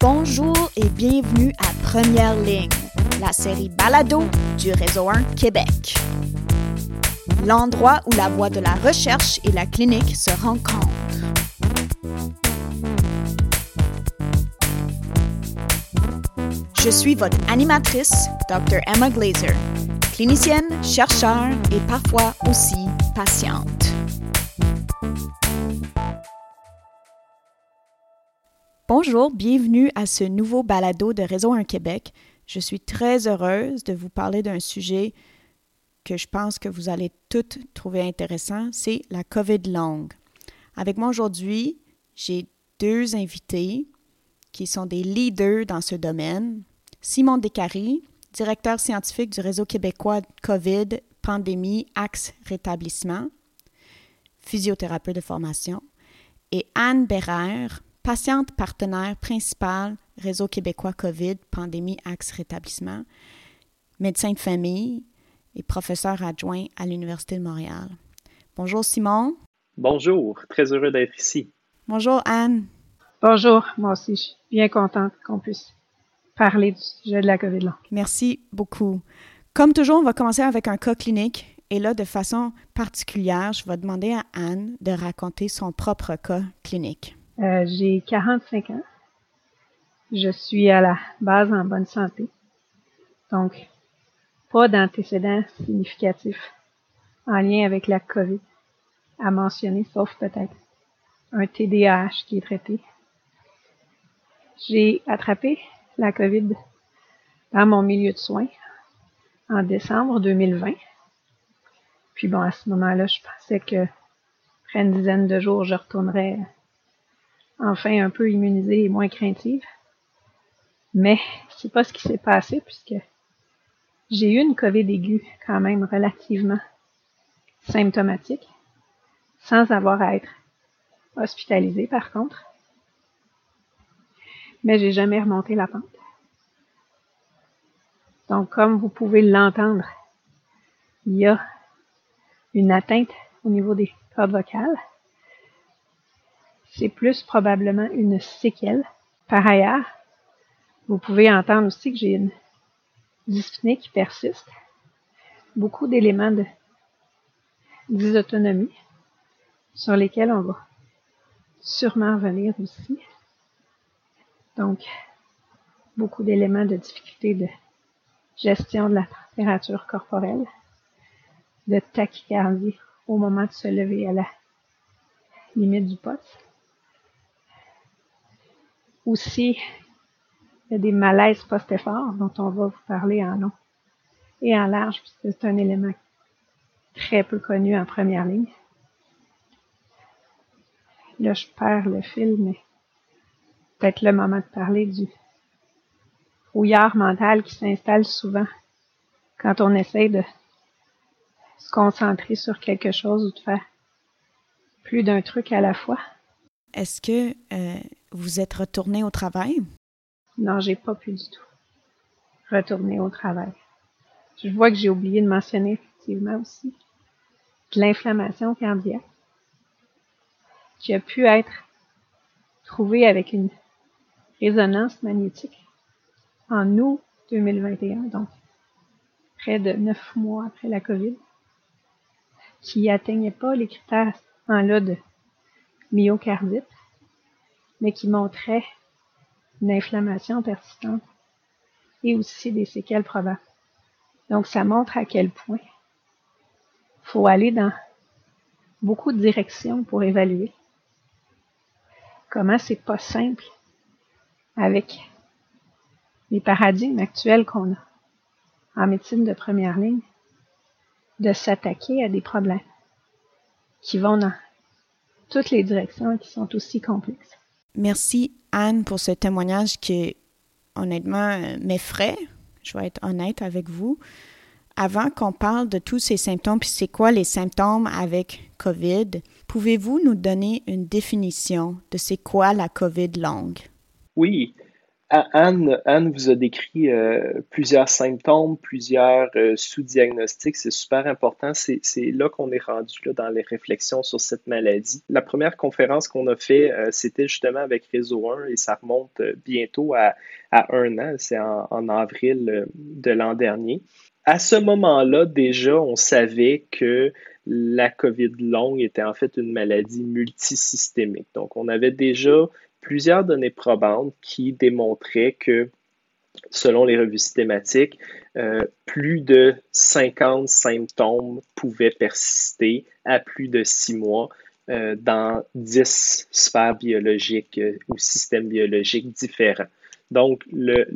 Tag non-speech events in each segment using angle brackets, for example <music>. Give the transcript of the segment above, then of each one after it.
Bonjour et bienvenue à Première Ligne, la série Balado du Réseau 1 Québec. L'endroit où la voie de la recherche et la clinique se rencontrent. Je suis votre animatrice, Dr. Emma Glazer, clinicienne, chercheur et parfois aussi patiente. Bonjour, bienvenue à ce nouveau balado de Réseau 1 Québec. Je suis très heureuse de vous parler d'un sujet que je pense que vous allez toutes trouver intéressant, c'est la COVID longue. Avec moi aujourd'hui, j'ai deux invités qui sont des leaders dans ce domaine. Simon Descaries, directeur scientifique du réseau québécois COVID, pandémie, axe rétablissement, physiothérapeute de formation, et Anne Bérère, patiente partenaire principale Réseau québécois COVID, pandémie, axe rétablissement, médecin de famille et professeur adjoint à l'Université de Montréal. Bonjour Simon. Bonjour, très heureux d'être ici. Bonjour Anne. Bonjour, moi aussi, je suis bien contente qu'on puisse parler du sujet de la COVID. Là. Merci beaucoup. Comme toujours, on va commencer avec un cas clinique. Et là, de façon particulière, je vais demander à Anne de raconter son propre cas clinique. Euh, j'ai 45 ans. Je suis à la base en bonne santé. Donc, pas d'antécédents significatifs en lien avec la COVID à mentionner, sauf peut-être un TDAH qui est traité. J'ai attrapé la COVID dans mon milieu de soins en décembre 2020. Puis bon, à ce moment-là, je pensais que après une dizaine de jours, je retournerais enfin un peu immunisée et moins craintive. Mais c'est pas ce qui s'est passé puisque j'ai eu une COVID aiguë quand même relativement symptomatique, sans avoir à être hospitalisée par contre. Mais j'ai jamais remonté la pente. Donc, comme vous pouvez l'entendre, il y a une atteinte au niveau des cordes vocales c'est plus probablement une séquelle. Par ailleurs, vous pouvez entendre aussi que j'ai une dyspnée qui persiste. Beaucoup d'éléments de dysautonomie sur lesquels on va sûrement revenir aussi. Donc, beaucoup d'éléments de difficulté de gestion de la température corporelle, de tachycardie au moment de se lever à la limite du poste aussi, il y a des malaises post-effort dont on va vous parler en long et en large, puisque c'est un élément très peu connu en première ligne. Là, je perds le fil, mais peut-être le moment de parler du rouillard mental qui s'installe souvent quand on essaie de se concentrer sur quelque chose ou de faire plus d'un truc à la fois. Est-ce que euh, vous êtes retourné au travail? Non, j'ai pas pu du tout retourner au travail. Je vois que j'ai oublié de mentionner effectivement aussi de l'inflammation cardiaque qui a pu être trouvée avec une résonance magnétique en août 2021, donc près de neuf mois après la COVID, qui atteignait pas les critères en là de myocardite, mais qui montrait une inflammation persistante et aussi des séquelles probables. Donc, ça montre à quel point il faut aller dans beaucoup de directions pour évaluer comment c'est pas simple avec les paradigmes actuels qu'on a en médecine de première ligne de s'attaquer à des problèmes qui vont dans toutes les directions et qui sont aussi complexes. Merci Anne pour ce témoignage qui, honnêtement, m'effraie. Je vais être honnête avec vous. Avant qu'on parle de tous ces symptômes, puis c'est quoi les symptômes avec COVID, pouvez-vous nous donner une définition de c'est quoi la COVID longue? Oui. Anne, vous a décrit euh, plusieurs symptômes, plusieurs euh, sous-diagnostics. C'est super important. C'est là qu'on est rendu là, dans les réflexions sur cette maladie. La première conférence qu'on a fait, euh, c'était justement avec Réseau 1 et ça remonte bientôt à, un an. C'est en, avril de l'an dernier. À ce moment-là, déjà, on savait que la COVID longue était en fait une maladie multisystémique. Donc, on avait déjà plusieurs données probantes qui démontraient que, selon les revues systématiques, euh, plus de 50 symptômes pouvaient persister à plus de six mois euh, dans 10 sphères biologiques euh, ou systèmes biologiques différents. Donc, le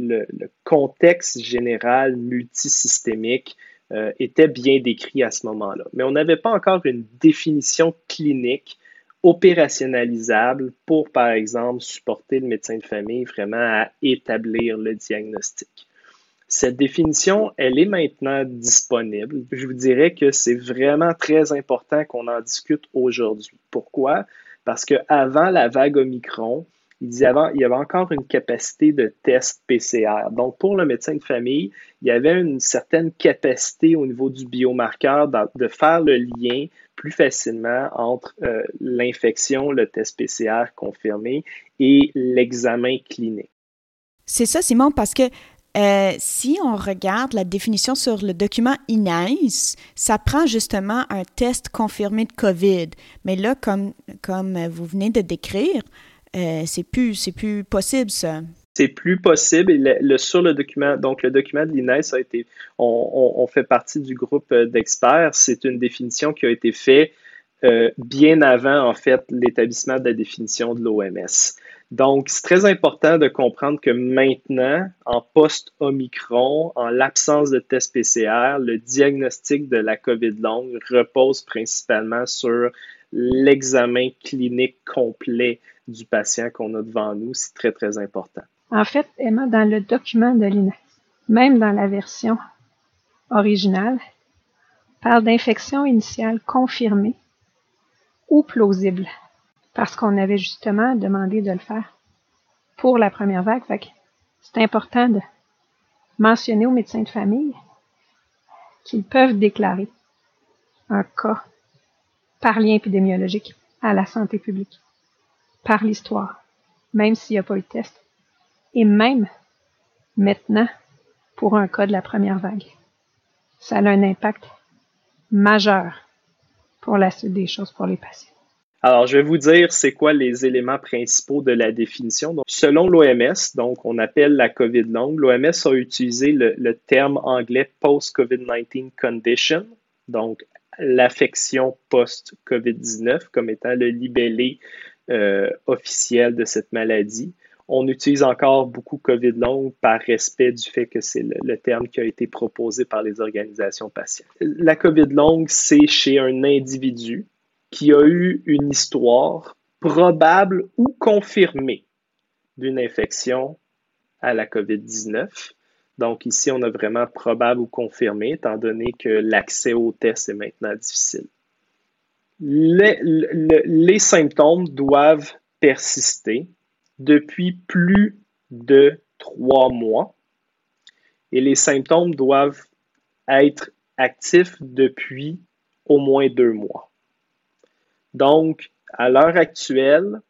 contexte général multisystémique était bien décrit à ce moment-là. Mais on n'avait pas encore une définition clinique opérationnalisable pour, par exemple, supporter le médecin de famille vraiment à établir le diagnostic. Cette définition, elle est maintenant disponible. Je vous dirais que c'est vraiment très important qu'on en discute aujourd'hui. Pourquoi? Parce qu'avant la vague Omicron, il y, avait, encore une capacité de test PCR. Donc, pour le médecin de famille, il y avait une certaine capacité au niveau du biomarqueur de faire le lien plus facilement entre euh, l'infection, le test PCR confirmé et l'examen clinique. C'est ça, Simon, parce que euh, si on regarde la définition sur le document INAIS, ça prend justement un test confirmé de COVID. Mais là, comme, comme vous venez de décrire, euh, c'est plus, plus possible ça. C'est plus possible. le, document, donc le document de l'INES a été, on, fait partie du groupe euh, d'experts. C'est une définition qui a été faite euh, bien avant, en fait, l'établissement de la définition de l'OMS. Donc, c'est très important de comprendre que maintenant, en post-Omicron, en l'absence de test PCR, le diagnostic de la COVID longue repose principalement sur l'examen clinique complet du patient qu'on a devant nous. C'est très, très important. En fait, Emma, dans le document de l'INES, même dans la version originale, parle d'infection initiale confirmée ou plausible, parce qu'on avait justement demandé de le faire pour la première vague. c'est important de mentionner aux médecins de famille qu'ils peuvent déclarer un cas par lien épidémiologique à la santé publique par l'histoire, même s'il n'y a pas eu de test. Et même maintenant, pour un cas de la première vague. Ça a un impact majeur pour la suite des choses pour les patients. Alors, je vais vous dire c'est quoi les éléments principaux de la définition. Donc, selon l'OMS, donc on appelle la COVID longue, l'OMS a utilisé le, terme anglais post-COVID-19 condition, donc l'affection post-COVID-19 comme étant le libellé euh, officielle de cette maladie. On utilise encore beaucoup COVID longue par respect du fait que c'est le, terme qui a été proposé par les organisations patientes. La COVID longue, c'est chez un individu qui a eu une histoire probable ou confirmée d'une infection à la COVID-19. Donc ici, on a vraiment probable ou confirmé, étant donné que l'accès au test est maintenant difficile les, symptômes doivent persister depuis plus de trois mois et les symptômes doivent être actifs depuis au moins deux mois. Donc, à l'heure actuelle,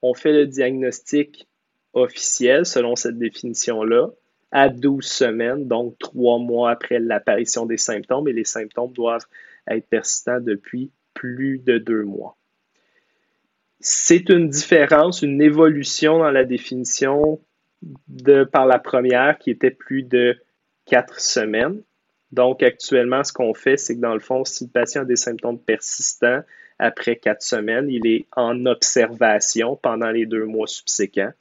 on fait le diagnostic officiel selon cette définition-là à 12 semaines, donc trois mois après l'apparition des symptômes, et les symptômes doivent être persistants depuis plus de deux mois. C'est une différence, une évolution dans la définition par la première qui était plus de quatre semaines. Donc, actuellement, ce qu'on fait, c'est que dans le fond, si le patient a des symptômes persistants après quatre semaines, il est en observation pendant les deux mois subséquents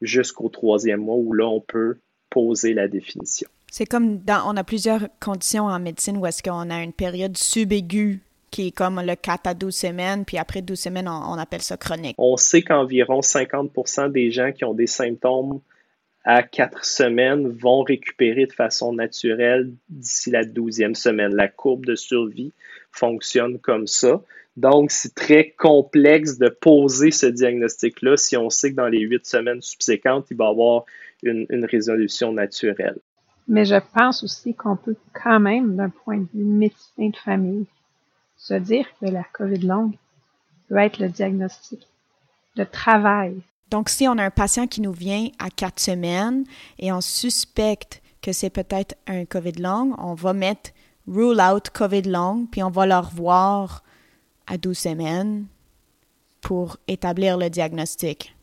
jusqu'au troisième mois où là, on peut poser la définition. C'est comme dans, on a plusieurs conditions en médecine où est-ce qu'on a une période subaiguë qui est comme le 4 à 12 semaines, puis après 12 semaines, on, appelle ça chronique. On sait qu'environ 50% des gens qui ont des symptômes à 4 semaines vont récupérer de façon naturelle d'ici la 12e semaine. La courbe de survie fonctionne comme ça. Donc, c'est très complexe de poser ce diagnostic-là si on sait que dans les huit semaines subséquentes, il va y avoir une, une résolution naturelle. Mais je pense aussi qu'on peut quand même, d'un point de vue médecin de famille, se dire que la COVID longue peut être le diagnostic de travail. Donc, si on a un patient qui nous vient à quatre semaines et on suspecte que c'est peut-être un COVID long, on va mettre rule out COVID long, puis on va le revoir à 12 semaines pour établir le diagnostic.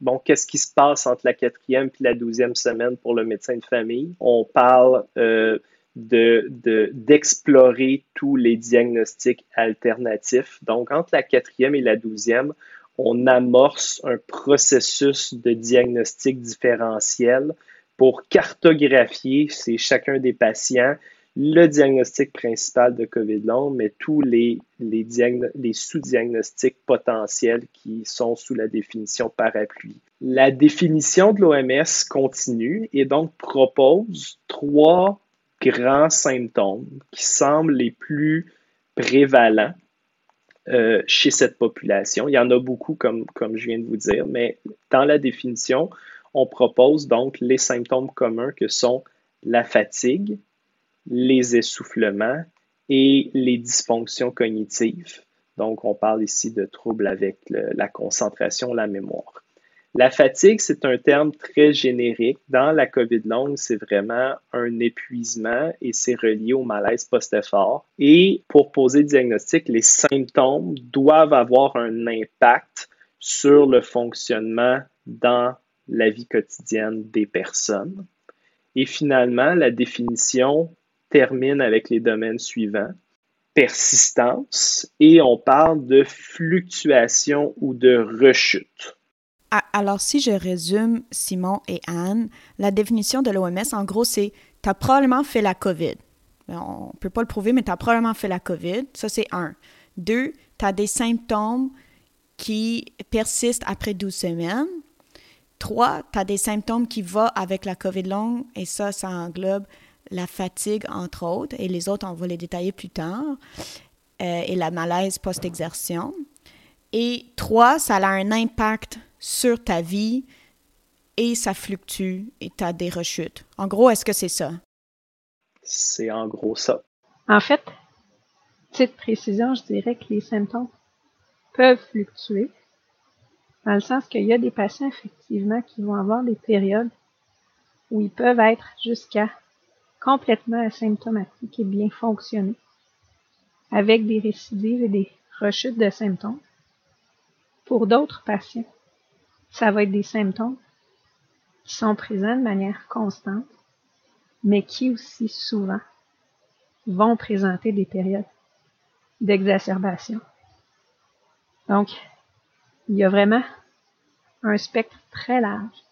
Bon, qu'est-ce qui se passe entre la quatrième et la douzième semaine pour le médecin de famille? On parle euh, d'explorer de, tous les diagnostics alternatifs. Donc, entre la quatrième et la douzième, on amorce un processus de diagnostic différentiel pour cartographier c'est chacun des patients le diagnostic principal de COVID long, mais tous les, les, les sous-diagnostics potentiels qui sont sous la définition parapluie. La définition de l'OMS continue et donc propose trois grands symptômes qui semblent les plus prévalents euh, chez cette population. Il y en a beaucoup, comme, comme je viens de vous dire, mais dans la définition, on propose donc les symptômes communs que sont la fatigue, les essoufflements et les dysfonctions cognitives. Donc, on parle ici de troubles avec la concentration, la mémoire. La fatigue, c'est un terme très générique. Dans la COVID longue, c'est vraiment un épuisement et c'est relié au malaise post-effort. Et pour poser le diagnostic, les symptômes doivent avoir un impact sur le fonctionnement dans la vie quotidienne des personnes. Et finalement, la définition termine avec les domaines suivants. Persistance et on parle de fluctuation ou de rechute. Alors, si je résume Simon et Anne, la définition de l'OMS, en gros, c'est tu as probablement fait la COVID. On ne peut pas le prouver, mais tu as probablement fait la COVID. Ça, c'est un. Deux, tu as des symptômes qui persistent après 12 semaines. Trois, tu as des symptômes qui vont avec la COVID longue, et ça, ça englobe la fatigue, entre autres, et les autres, on va les détailler plus tard, euh, et la malaise post-exertion. Et trois, ça a un impact sur ta vie et ça fluctue et tu as des rechutes. En gros, est-ce que c'est ça? C'est en gros ça. En fait, petite précision, je dirais que les symptômes peuvent fluctuer, dans le sens qu'il y a des patients, effectivement, qui vont avoir des périodes où ils peuvent être jusqu'à complètement asymptomatiques et bien fonctionner, avec des récidives et des rechutes de symptômes. Pour d'autres patients, ça va être des symptômes qui sont présents de manière constante, mais qui aussi souvent vont présenter des périodes d'exacerbation. Donc, il y a vraiment un spectre très large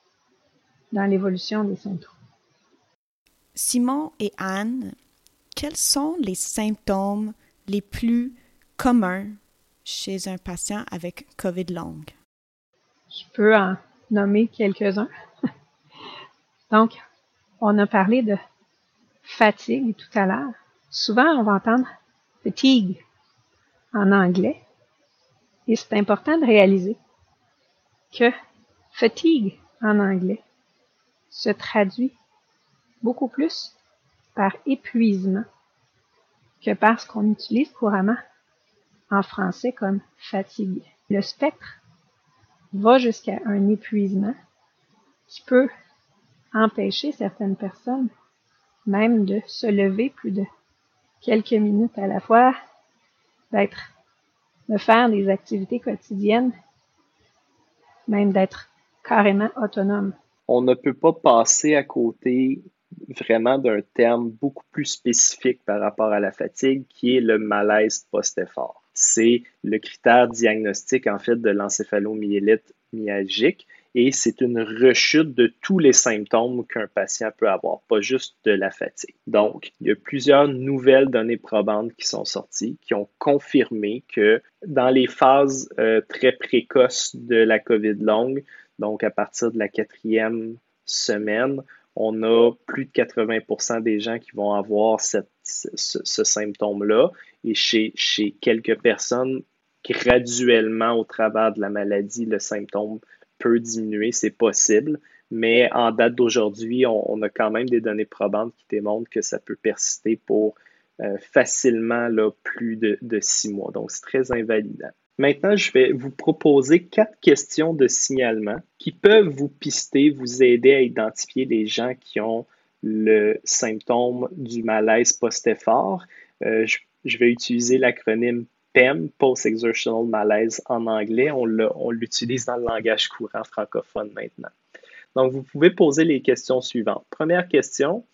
dans l'évolution des symptômes. Simon et Anne, quels sont les symptômes les plus communs chez un patient avec COVID longue? Je peux en nommer quelques-uns. <laughs> Donc, on a parlé de fatigue tout à l'heure. Souvent, on va entendre fatigue en anglais. Et c'est important de réaliser que fatigue en anglais se traduit beaucoup plus par épuisement que par ce qu'on utilise couramment en français comme fatigue. Le spectre va jusqu'à un épuisement qui peut empêcher certaines personnes même de se lever plus de quelques minutes à la fois, d'être, de faire des activités quotidiennes, même d'être carrément autonome. On ne peut pas passer à côté vraiment d'un terme beaucoup plus spécifique par rapport à la fatigue qui est le malaise post-effort c'est le critère diagnostique en fait de l'encéphalomyélite myalgique et c'est une rechute de tous les symptômes qu'un patient peut avoir, pas juste de la fatigue. Donc, il y a plusieurs nouvelles données probantes qui sont sorties qui ont confirmé que dans les phases euh, très précoces de la COVID longue, donc à partir de la quatrième semaine, on a plus de 80% des gens qui vont avoir ce symptôme-là et chez, quelques personnes, graduellement au travers de la maladie, le symptôme peut diminuer, c'est possible. Mais en date d'aujourd'hui, on, a quand même des données probantes qui démontrent que ça peut persister pour euh, facilement là, plus de, six mois. Donc, c'est très invalidant. Maintenant, je vais vous proposer quatre questions de signalement qui peuvent vous pister, vous aider à identifier les gens qui ont le symptôme du malaise post-effort. Euh, vais utiliser l'acronyme PEM, Post-Exertional Malaise en anglais. On l'utilise dans le langage courant francophone maintenant. Donc, vous pouvez poser les questions suivantes. Première question,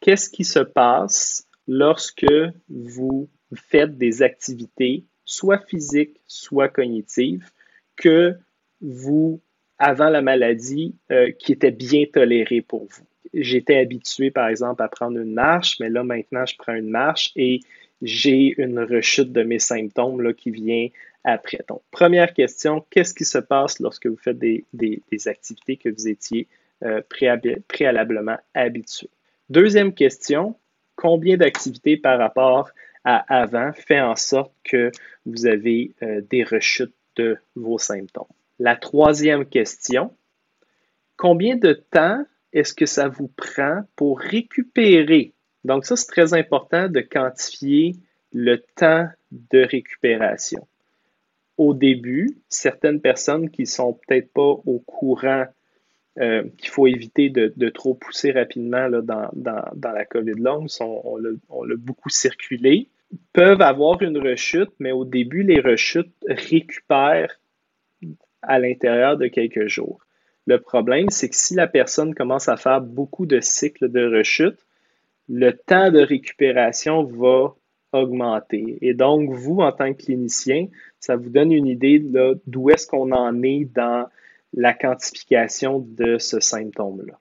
qu'est-ce qui se passe lorsque vous faites des activités, soit physiques, soit cognitives, que vous, avant la maladie, euh, qui étaient bien tolérées pour vous? J'étais habitué, par exemple, à prendre une marche, mais là, maintenant, je prends une marche et j'ai une rechute de mes symptômes là, qui vient après. Donc, première question, qu'est-ce qui se passe lorsque vous faites des, activités que vous étiez euh, préalablement habitué? Deuxième question, combien d'activités par rapport à avant fait en sorte que vous avez euh, des rechutes de vos symptômes? La troisième question, combien de temps est-ce que ça vous prend pour récupérer donc ça, c'est très important de quantifier le temps de récupération. Au début, certaines personnes qui sont peut-être pas au courant euh, qu'il faut éviter de, trop pousser rapidement dans, la COVID longue, on, l'a beaucoup circulé, peuvent avoir une rechute, mais au début, les rechutes récupèrent à l'intérieur de quelques jours. Le problème, c'est que si la personne commence à faire beaucoup de cycles de rechute, le temps de récupération va augmenter. Et donc, vous, en tant que clinicien, ça vous donne une idée d'où est-ce qu'on en est dans la quantification de ce symptôme-là.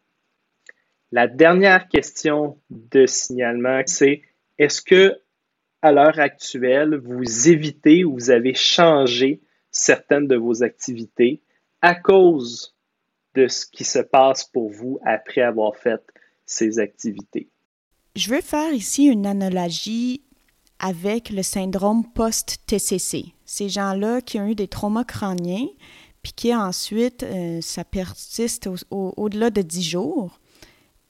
La dernière question de signalement, c'est est-ce que à l'heure actuelle, vous évitez ou vous avez changé certaines de vos activités à cause de ce qui se passe pour vous après avoir fait ces activités? Je veux faire ici une analogie avec le syndrome post-TCC. Ces gens-là qui ont eu des traumas crâniens, puis qui ensuite, euh, ça persiste au-delà de 10 jours.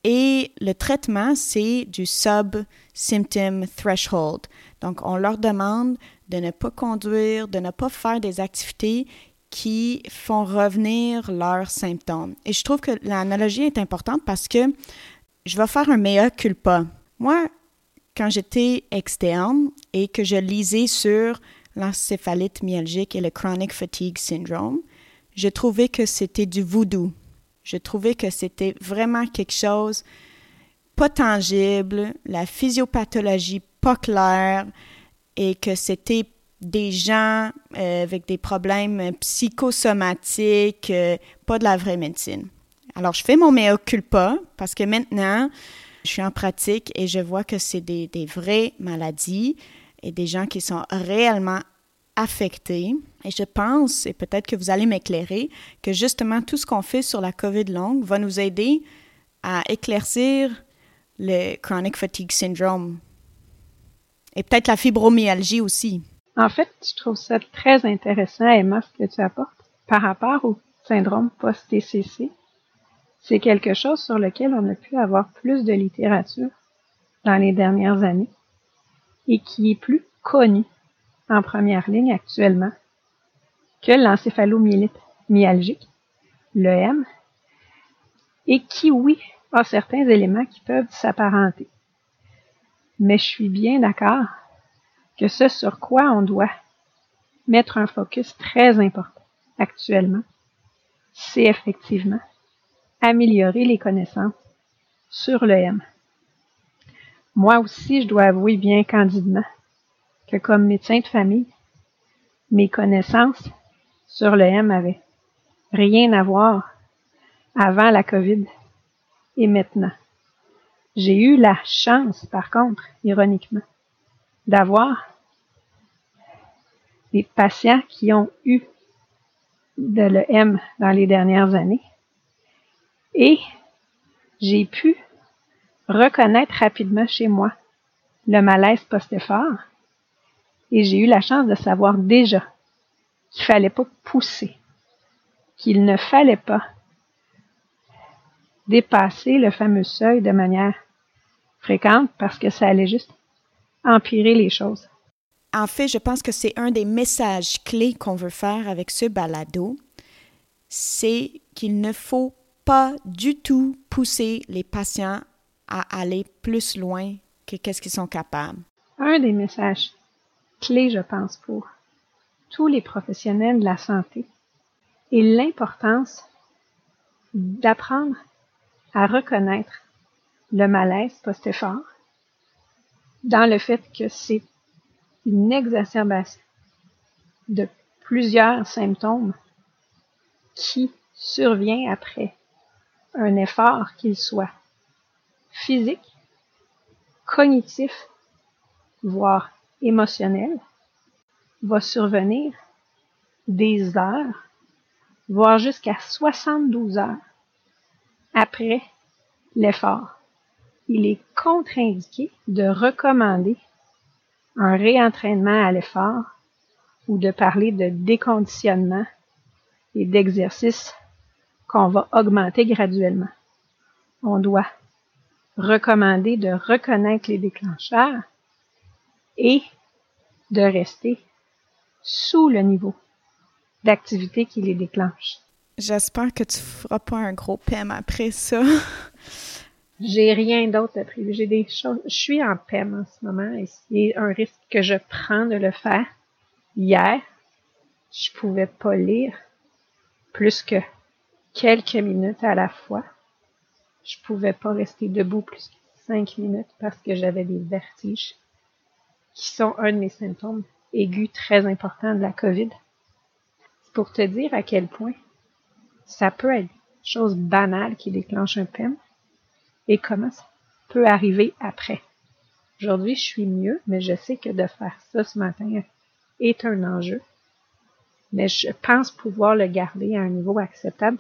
Et le traitement, c'est du sub-symptom threshold. Donc, on leur demande de ne pas conduire, de ne pas faire des activités qui font revenir leurs symptômes. Et je trouve que l'analogie est importante parce que je vais faire un mea culpa. Moi, quand j'étais externe et que je lisais sur l'encéphalite myalgique et le chronic fatigue syndrome, je trouvais que c'était du voodoo. Je trouvais que c'était vraiment quelque chose pas tangible, la physiopathologie pas claire et que c'était des gens euh, avec des problèmes psychosomatiques, euh, pas de la vraie médecine. Alors, je fais mon mea culpa parce que maintenant, je suis en pratique et je vois que c'est des, vraies maladies et des gens qui sont réellement affectés. Et je pense, et peut-être que vous allez m'éclairer, que justement tout ce qu'on fait sur la COVID longue va nous aider à éclaircir le chronic fatigue syndrome et peut-être la fibromyalgie aussi. En fait, je trouve ça très intéressant, Emma, ce que tu apportes par rapport au syndrome post-TCC c'est quelque chose sur lequel on a pu avoir plus de littérature dans les dernières années et qui est plus connu en première ligne actuellement que l'encéphalomyélite myalgique, le M, et qui, oui, a certains éléments qui peuvent s'apparenter. Mais je suis bien d'accord que ce sur quoi on doit mettre un focus très important actuellement, c'est effectivement améliorer les connaissances sur le M. Moi aussi, je dois avouer bien candidement que comme médecin de famille, mes connaissances sur le M avaient rien à voir avant la COVID et maintenant. J'ai eu la chance, par contre, ironiquement, d'avoir des patients qui ont eu de l'EM dans les dernières années et j'ai pu reconnaître rapidement chez moi le malaise post-effort Et j'ai eu la chance de savoir déjà qu'il fallait pas pousser, qu'il ne fallait pas dépasser le fameux seuil de manière fréquente parce que ça allait juste empirer les choses. En fait, je pense que c'est un des messages clés qu'on veut faire avec ce balado, c'est qu'il ne faut pas du tout pousser les patients à aller plus loin que qu'est-ce qu'ils sont capables. Un des messages clés, je pense, pour tous les professionnels de la santé est l'importance d'apprendre à reconnaître le malaise post-effort dans le fait que c'est une exacerbation de plusieurs symptômes qui survient après un effort qu'il soit physique, cognitif, voire émotionnel, va survenir des heures, voire jusqu'à 72 heures après l'effort. Il est contre-indiqué de recommander un réentraînement à l'effort ou de parler de déconditionnement et d'exercice qu'on va augmenter graduellement. On doit recommander de reconnaître les déclencheurs et de rester sous le niveau d'activité qui les déclenche. J'espère que tu feras pas un gros PEM après ça. <laughs> J'ai rien d'autre à prévu. J'ai des choses. Je suis en PEM en ce moment et c'est un risque que je prends de le faire. Hier, je pouvais pas lire plus que quelques minutes à la fois. Je pouvais pas rester debout plus que cinq minutes parce que j'avais des vertiges qui sont un de mes symptômes aigus très importants de la COVID. C'est pour te dire à quel point ça peut être chose banale qui déclenche un PEM et comment ça peut arriver après. Aujourd'hui, je suis mieux, mais je sais que de faire ça ce matin est un enjeu. Mais je pense pouvoir le garder à un niveau acceptable.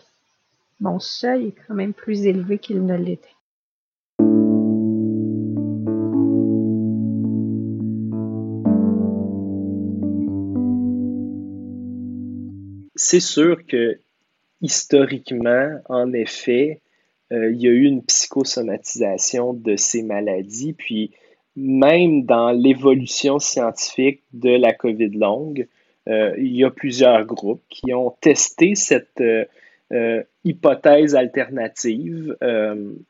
Mon seuil est quand même plus élevé qu'il ne l'était. C'est sûr que historiquement, en effet, euh, il y a eu une psychosomatisation de ces maladies, puis même dans l'évolution scientifique de la COVID longue, euh, il y a plusieurs groupes qui ont testé cette euh, hypothèse alternative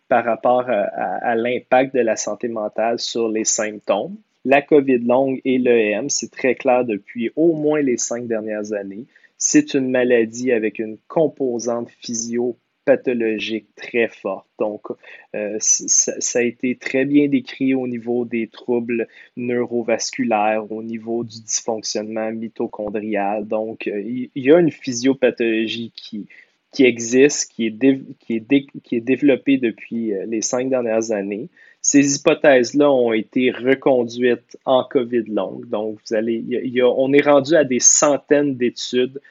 par rapport à, l'impact de la santé mentale sur les symptômes. La COVID longue et l'EM, c'est très clair depuis au moins les cinq dernières années. C'est une maladie avec une composante physio pathologique très forte. Donc, euh, ça, a été très bien décrit au niveau des troubles neurovasculaires, au niveau du dysfonctionnement mitochondrial. Donc, euh, il y a une physiopathologie qui, qui existe, qui est, qui, est qui est développée depuis euh, les cinq dernières années. Ces hypothèses-là ont été reconduites en COVID longue. Donc, vous allez, on est rendu à des centaines d'études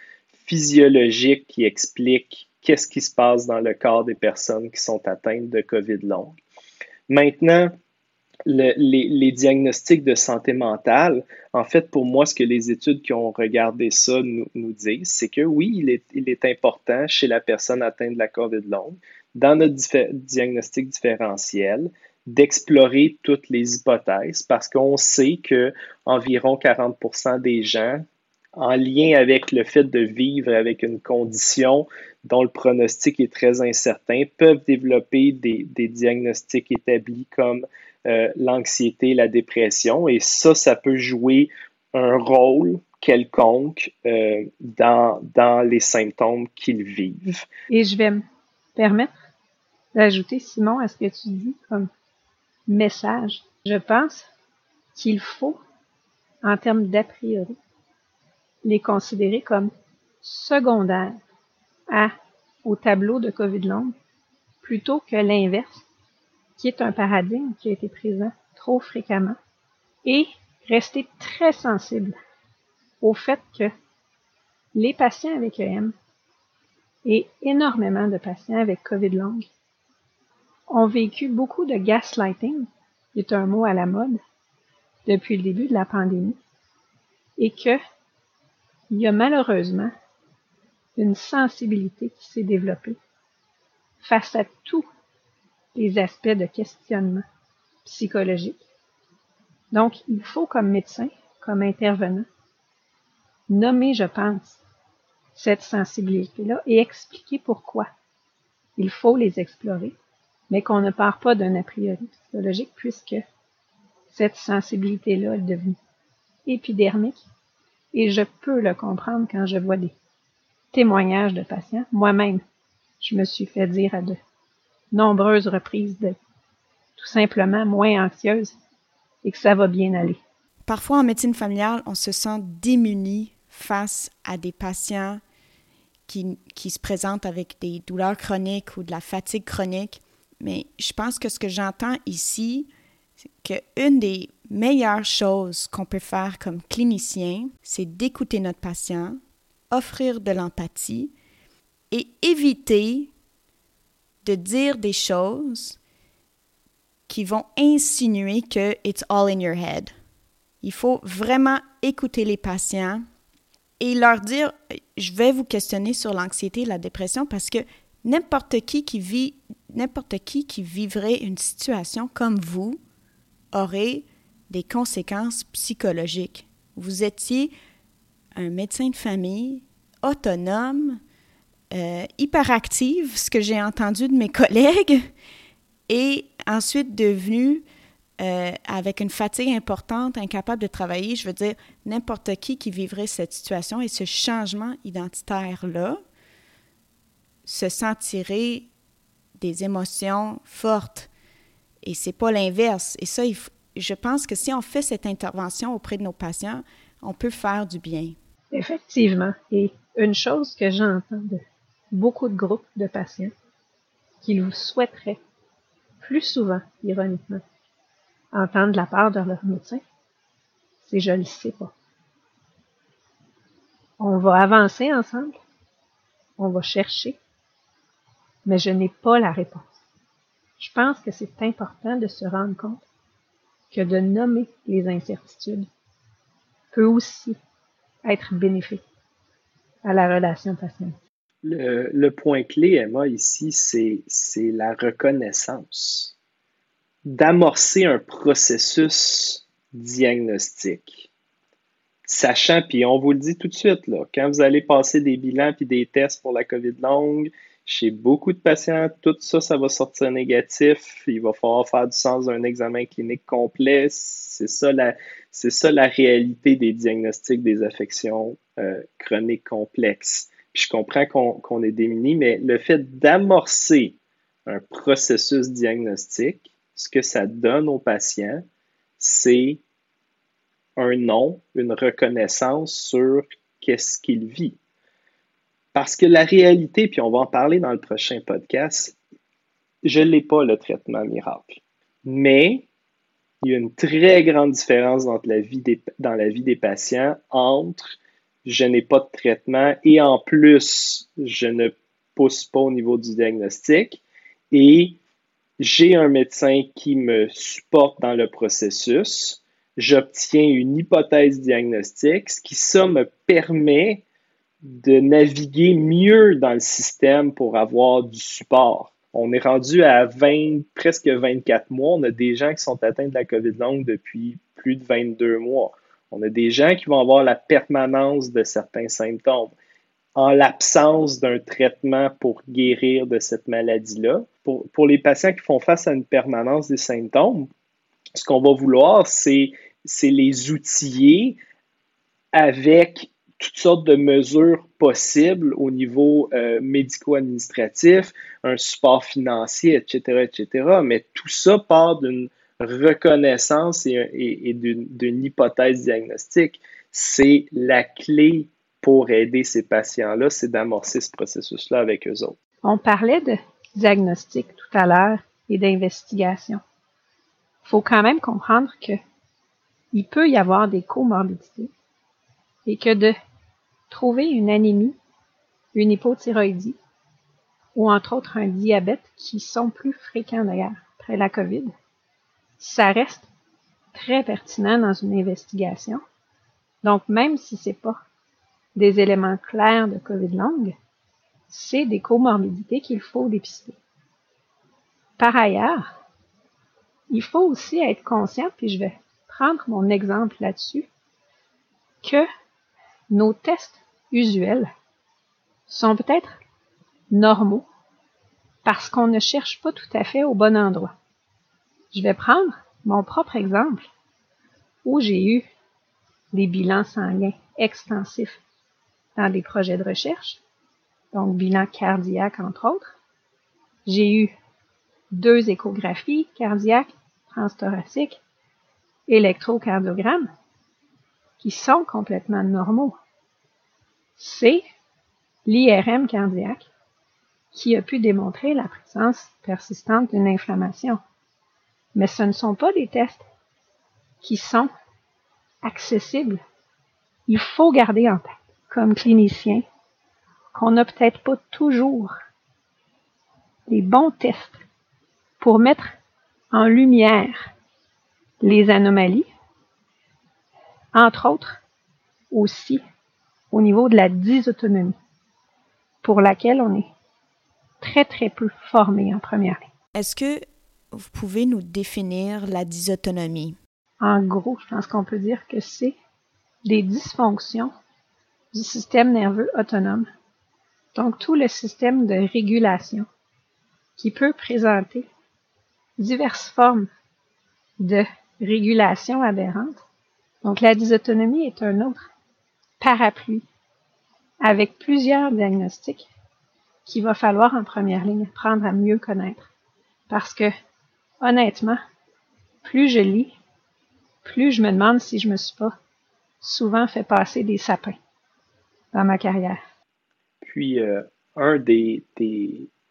physiologiques qui expliquent qu'est-ce qui se passe dans le corps des personnes qui sont atteintes de COVID longue. Maintenant, les, diagnostics de santé mentale, en fait, pour moi, ce que les études qui ont regardé ça nous, disent, c'est que oui, il est, important chez la personne atteinte de la COVID longue, dans notre diagnostic différentiel, d'explorer toutes les hypothèses parce qu'on sait que environ 40% des gens en lien avec le fait de vivre avec une condition dont le pronostic est très incertain, peuvent développer des, diagnostics établis comme euh, l'anxiété, la dépression, et ça, ça peut jouer un rôle quelconque euh, dans, dans les symptômes qu'ils vivent. Et je vais me permettre d'ajouter, Simon, à ce que tu dis comme message. Je pense qu'il faut, en termes d'a priori, les considérer comme secondaires au tableau de COVID longue plutôt que l'inverse, qui est un paradigme qui a été présent trop fréquemment, et rester très sensible au fait que les patients avec EM et énormément de patients avec COVID longue ont vécu beaucoup de gaslighting, qui est un mot à la mode, depuis le début de la pandémie, et que il y a malheureusement une sensibilité qui s'est développée face à tous les aspects de questionnement psychologique. Donc, il faut comme médecin, comme intervenant, nommer, je pense, cette sensibilité-là et expliquer pourquoi. Il faut les explorer, mais qu'on ne part pas d'un a priori psychologique puisque cette sensibilité-là est devenue épidermique et je peux le comprendre quand je vois des témoignages de patients. Moi-même, je me suis fait dire à de nombreuses reprises de tout simplement moins anxieuse et que ça va bien aller. Parfois en médecine familiale, on se sent démuni face à des patients qui, qui, se présentent avec des douleurs chroniques ou de la fatigue chronique. Mais je pense que ce que j'entends ici, c'est qu'une des meilleures choses qu'on peut faire comme clinicien, c'est d'écouter notre patient, offrir de l'empathie et éviter de dire des choses qui vont insinuer que it's all in your head. Il faut vraiment écouter les patients et leur dire je vais vous questionner sur l'anxiété et la dépression parce que n'importe qui qui vit n'importe qui qui vivrait une situation comme vous aurait des conséquences psychologiques. Vous étiez un médecin de famille autonome, euh, hyperactive, ce que j'ai entendu de mes <laughs> collègues, et ensuite devenu euh, avec une fatigue importante, incapable de travailler. Je veux dire, n'importe qui qui vivrait cette situation et ce changement identitaire-là se sentirait des émotions fortes. Et c'est pas l'inverse. Et ça, je pense que si on fait cette intervention auprès de nos patients, on peut faire du bien. Effectivement. Et une chose que j'entends de beaucoup de groupes de patients qu'ils souhaiteraient plus souvent, ironiquement, entendre la part de leur médecin, c'est je ne sais pas. On va avancer ensemble, on va chercher, mais je n'ai pas la réponse. Je pense que c'est important de se rendre compte que de nommer les incertitudes peut aussi être bénéfique à la relation patient. Le, point clé, Emma, ici, c'est la reconnaissance. D'amorcer un processus diagnostique. Sachant, puis on vous le dit tout de suite, là, quand vous allez passer des bilans puis des tests pour la COVID longue, chez beaucoup de patients, tout ça, ça va sortir négatif. Il va falloir faire du sens d'un examen clinique complet. C'est ça la, réalité des diagnostics des affections euh, chroniques complexes. Je comprends qu'on, est démuni, mais le fait d'amorcer un processus diagnostique, ce que ça donne aux patients, c'est un nom, une reconnaissance sur qu'est-ce qu'il vit. Parce que la réalité, puis on va en parler dans le prochain podcast, je n'ai pas le traitement miracle. Mais il y a une très grande différence dans la vie des, dans la vie des patients entre je n'ai pas de traitement et en plus, je ne pousse pas au niveau du diagnostic et j'ai un médecin qui me supporte dans le processus, j'obtiens une hypothèse diagnostique, ce qui me permet de naviguer mieux dans le système pour avoir du support. On est rendu à 20, presque 24 mois. On a des gens qui sont atteints de la COVID longue depuis plus de 22 mois. On a des gens qui vont avoir la permanence de certains symptômes. En l'absence d'un traitement pour guérir de cette maladie-là, pour, pour les patients qui font face à une permanence des symptômes, ce qu'on va vouloir, c'est les outiller avec toutes sortes de mesures possibles au niveau euh, médico-administratif, un support financier, etc., etc. Mais tout ça part d'une reconnaissance et, d'une hypothèse diagnostique. C'est la clé pour aider ces patients-là, c'est d'amorcer ce processus-là avec eux autres. On parlait de diagnostic tout à l'heure et d'investigation. Il faut quand même comprendre que il peut y avoir des comorbidités et que de trouver une anémie, une hypothyroïdie ou entre autres un diabète qui sont plus fréquents d'ailleurs après la COVID, ça reste très pertinent dans une investigation. Donc, même si c'est pas des éléments clairs de COVID longue, c'est des comorbidités qu'il faut dépister. Par ailleurs, il faut aussi être conscient, puis je vais prendre mon exemple là-dessus, que nos tests usuels sont peut-être normaux parce qu'on ne cherche pas tout à fait au bon endroit. Je vais prendre mon propre exemple où j'ai eu des bilans sanguins extensifs dans des projets de recherche, donc bilan cardiaque entre autres. J'ai eu deux échographies cardiaques, transthoraciques, électrocardiogramme, qui sont complètement normaux. C'est l'IRM cardiaque qui a pu démontrer la présence persistante d'une inflammation. Mais ce ne sont pas des tests qui sont accessibles. Il faut garder en tête, comme clinicien, qu'on n'a peut-être pas toujours les bons tests pour mettre en lumière les anomalies, entre autres aussi au niveau de la dysautonomie, pour laquelle on est très très peu formé en première ligne. Est-ce que vous pouvez nous définir la dysautonomie? En gros, je pense qu'on peut dire que c'est des dysfonctions du système nerveux autonome. Donc tout le système de régulation qui peut présenter diverses formes de régulation aberrante. Donc la dysautonomie est un autre parapluie avec plusieurs diagnostics qu'il va falloir en première ligne apprendre à mieux connaître. Parce que, honnêtement, plus je lis, plus je me demande si je me suis pas souvent fait passer des sapins dans ma carrière. Puis, euh, un des,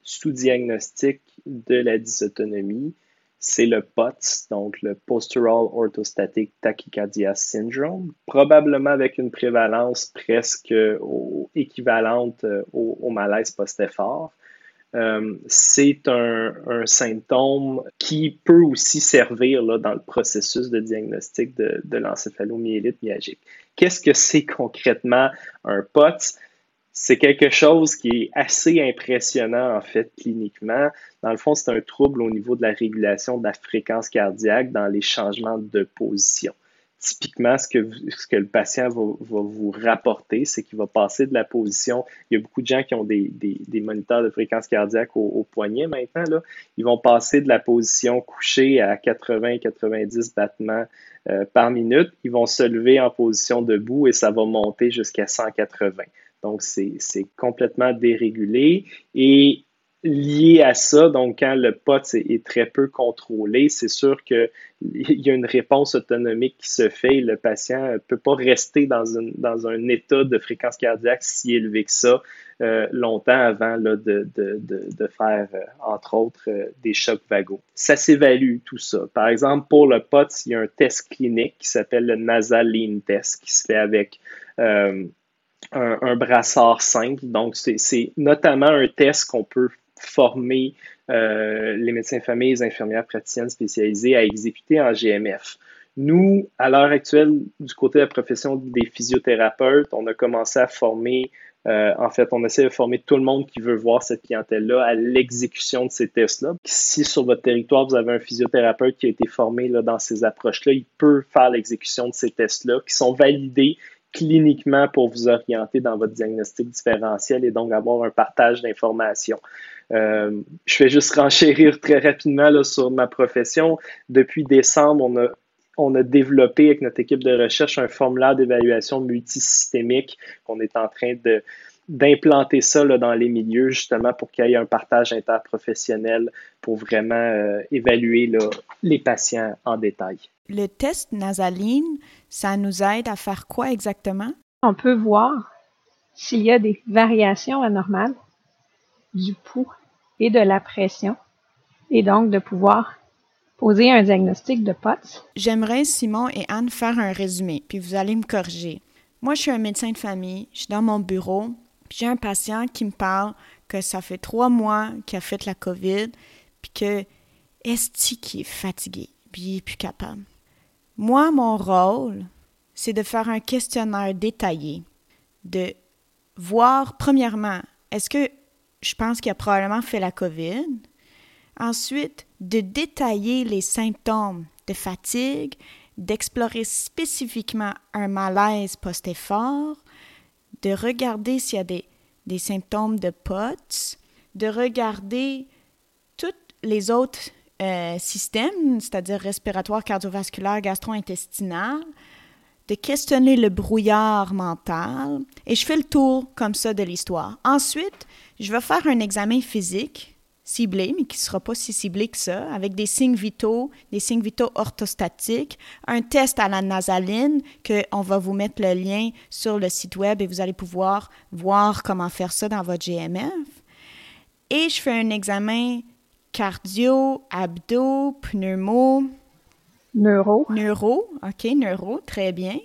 sous-diagnostics de la dysautonomie, c'est le POTS, donc le Postural Orthostatic Tachycardia Syndrome, probablement avec une prévalence presque équivalente euh, au, malaise post-effort. Euh, c'est un, symptôme qui peut aussi servir dans le processus de diagnostic de, de l'encéphalomyélite myalgique. Qu'est-ce que c'est concrètement un POTS? c'est quelque chose qui est assez impressionnant en fait cliniquement. Dans le fond, c'est un trouble au niveau de la régulation de la fréquence cardiaque dans les changements de position. Typiquement, ce que, le patient va, vous rapporter, c'est qu'il va passer de la position. Il y a beaucoup de gens qui ont des, moniteurs de fréquence cardiaque au, poignet maintenant. Ils vont passer de la position couchée à 80-90 battements euh, par minute. Ils vont se lever en position debout et ça va monter jusqu'à 180. Donc, c'est complètement dérégulé. Et lié à ça, donc quand le pot est, très peu contrôlé, c'est sûr qu'il y a une réponse autonomique qui se fait et le patient ne peut pas rester dans, dans un état de fréquence cardiaque si élevé que ça euh, longtemps avant là, de, de, de, faire, euh, entre autres, euh, des chocs vagos. Ça s'évalue tout ça. Par exemple, pour le pot, il y a un test clinique qui s'appelle le nasal lean test qui se fait avec un, brassard simple. Donc, c'est notamment un test qu'on peut former euh, les médecins familles, les infirmières praticiennes spécialisées à exécuter en GMF. Nous, à l'heure actuelle, du côté de la profession des physiothérapeutes, on a commencé à former, euh, en fait, on essaie de former tout le monde qui veut voir cette clientèle-là à l'exécution de ces tests-là. Si sur votre territoire, vous avez un physiothérapeute qui a été formé dans ces approches-là, il peut faire l'exécution de ces tests-là qui sont validés cliniquement pour vous orienter dans votre diagnostic différentiel et donc avoir un partage d'informations. Euh, je vais juste renchérir très rapidement là, sur ma profession. Depuis décembre, on a, on a développé avec notre équipe de recherche un formulaire d'évaluation multisystémique qu'on est en train de, d'implanter ça là, dans les milieux justement pour qu'il y ait un partage interprofessionnel pour vraiment euh, évaluer là, les patients en détail. Le test nasaline, ça nous aide à faire quoi exactement? On peut voir s'il y a des variations anormales du pouls et de la pression et donc de pouvoir poser un diagnostic de POTS. J'aimerais, Simon et Anne, faire un résumé, puis vous allez me corriger. Moi, je suis un médecin de famille, je suis dans mon bureau, j'ai un patient qui me parle que ça fait trois mois qu'il a fait la COVID, puis que est qui est fatigué, puis il est plus capable. Moi, mon rôle, c'est de faire un questionnaire détaillé, de voir, premièrement, est-ce que je pense qu'il a probablement fait la COVID? Ensuite, de détailler les symptômes de fatigue, d'explorer spécifiquement un malaise post-effort, de regarder s'il y a des, des symptômes de POTS, de regarder tous les autres euh, systèmes, c'est-à-dire respiratoire, cardiovasculaire, gastro-intestinal, de questionner le brouillard mental, et je fais le tour comme ça de l'histoire. Ensuite, je vais faire un examen physique ciblé, mais qui ne sera pas si ciblé que ça, avec des signes vitaux, des signes vitaux orthostatiques, un test à la nasaline, qu'on va vous mettre le lien sur le site web et vous allez pouvoir voir comment faire ça dans votre GMF. Et je fais un examen cardio, abdo, pneumo. Neuro. Neuro, OK, neuro, très bien.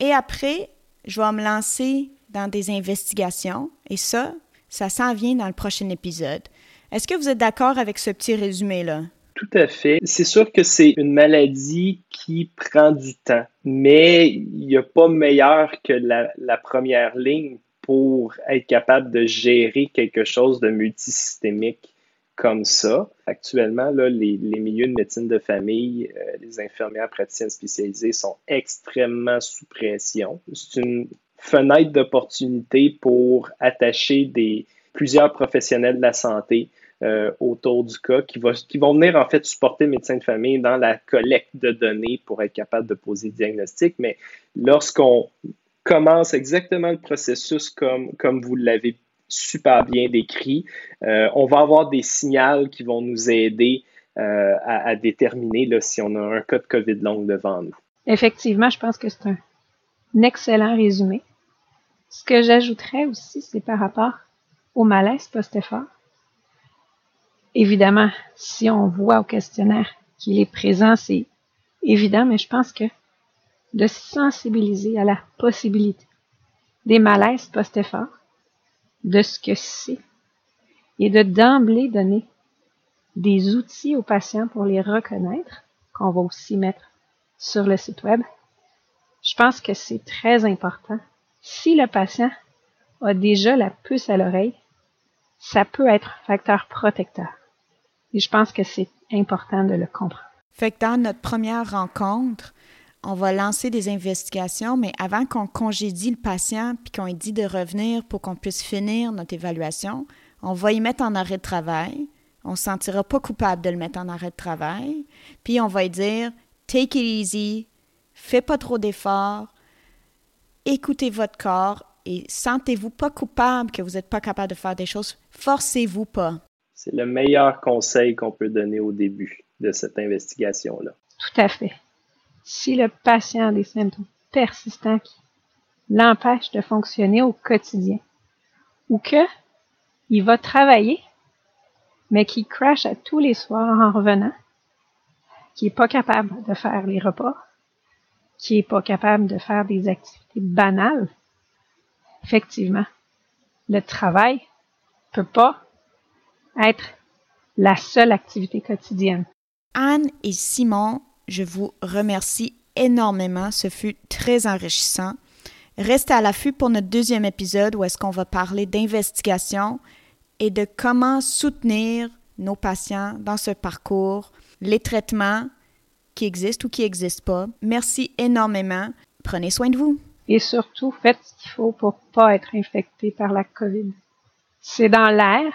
Et après, je vais me lancer dans des investigations et ça, ça s'en vient dans le prochain épisode. Est-ce que vous êtes d'accord avec ce petit résumé-là? Tout à fait. C'est sûr que c'est une maladie qui prend du temps, mais il n'y a pas meilleur que la, première ligne pour être capable de gérer quelque chose de multisystémique comme ça. Actuellement, là, les, les milieux de médecine de famille, euh, les infirmières praticiennes spécialisées sont extrêmement sous pression. C'est une fenêtre d'opportunité pour attacher des, plusieurs professionnels de la santé euh, autour du cas qui, qui vont venir en fait supporter le médecin de famille dans la collecte de données pour être capable de poser le diagnostic. Mais lorsqu'on commence exactement le processus comme, comme vous l'avez super bien décrit. Euh, on va avoir des signaux qui vont nous aider euh, à, déterminer si on a un cas de COVID long devant nous. Effectivement, je pense que c'est un, excellent résumé. Ce que j'ajouterais aussi, c'est par rapport au malaise post-effort. Évidemment, si on voit au questionnaire qu'il est présent, c'est évident, mais je pense que de sensibiliser à la possibilité des malaises post-effort, de ce que c'est et de d'emblée donner des outils aux patients pour les reconnaître, qu'on va aussi mettre sur le site web. Je pense que c'est très important. Si le patient a déjà la puce à l'oreille, ça peut être un facteur protecteur. Et je pense que c'est important de le comprendre. Fait dans notre première rencontre, on va lancer des investigations, mais avant qu'on congédie le patient puis qu'on ait dit de revenir pour qu'on puisse finir notre évaluation, on va y mettre en arrêt de travail. On ne se sentira pas coupable de le mettre en arrêt de travail. Puis on va lui dire Take it easy, fais pas trop d'efforts, écoutez votre corps et sentez-vous pas coupable que vous n'êtes pas capable de faire des choses. Forcez-vous pas. C'est le meilleur conseil qu'on peut donner au début de cette investigation-là. Tout à fait si le patient a des symptômes persistants qui l'empêchent de fonctionner au quotidien, ou que il va travailler, mais qui crash à tous les soirs en revenant, qui est pas capable de faire les repas, qui est pas capable de faire des activités banales, effectivement, le travail peut pas être la seule activité quotidienne. Anne et Simon je vous remercie énormément. Ce fut très enrichissant. Restez à l'affût pour notre deuxième épisode où est-ce qu'on va parler d'investigation et de comment soutenir nos patients dans ce parcours, les traitements qui existent ou qui n'existent pas. Merci énormément. Prenez soin de vous. Et surtout, faites ce qu'il faut pour pas être infecté par la COVID. C'est dans l'air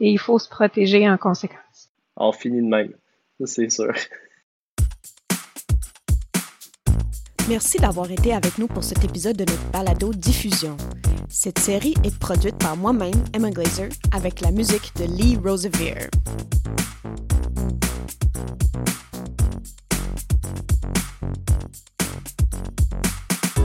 et il faut se protéger en conséquence. On finit de même. C'est sûr. Merci d'avoir été avec nous pour cet épisode de notre balado diffusion. Cette série est produite par moi-même, Emma Glazer, avec la musique de Lee Rosevere.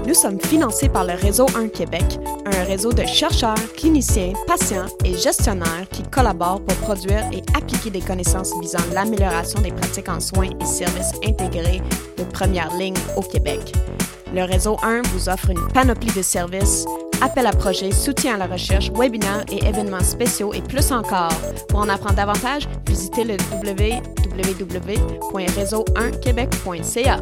Nous sommes financés par le Réseau 1 Québec, un réseau de chercheurs, cliniciens, patients et gestionnaires qui collaborent pour produire et appliquer des connaissances visant l'amélioration des pratiques en soins et services intégrés de première ligne au Québec. Le Réseau 1 vous offre une panoplie de services, appels à projets, soutien à la recherche, webinaires et événements spéciaux et plus encore. Pour en apprendre davantage, visitez le www.réseau1québec.ca.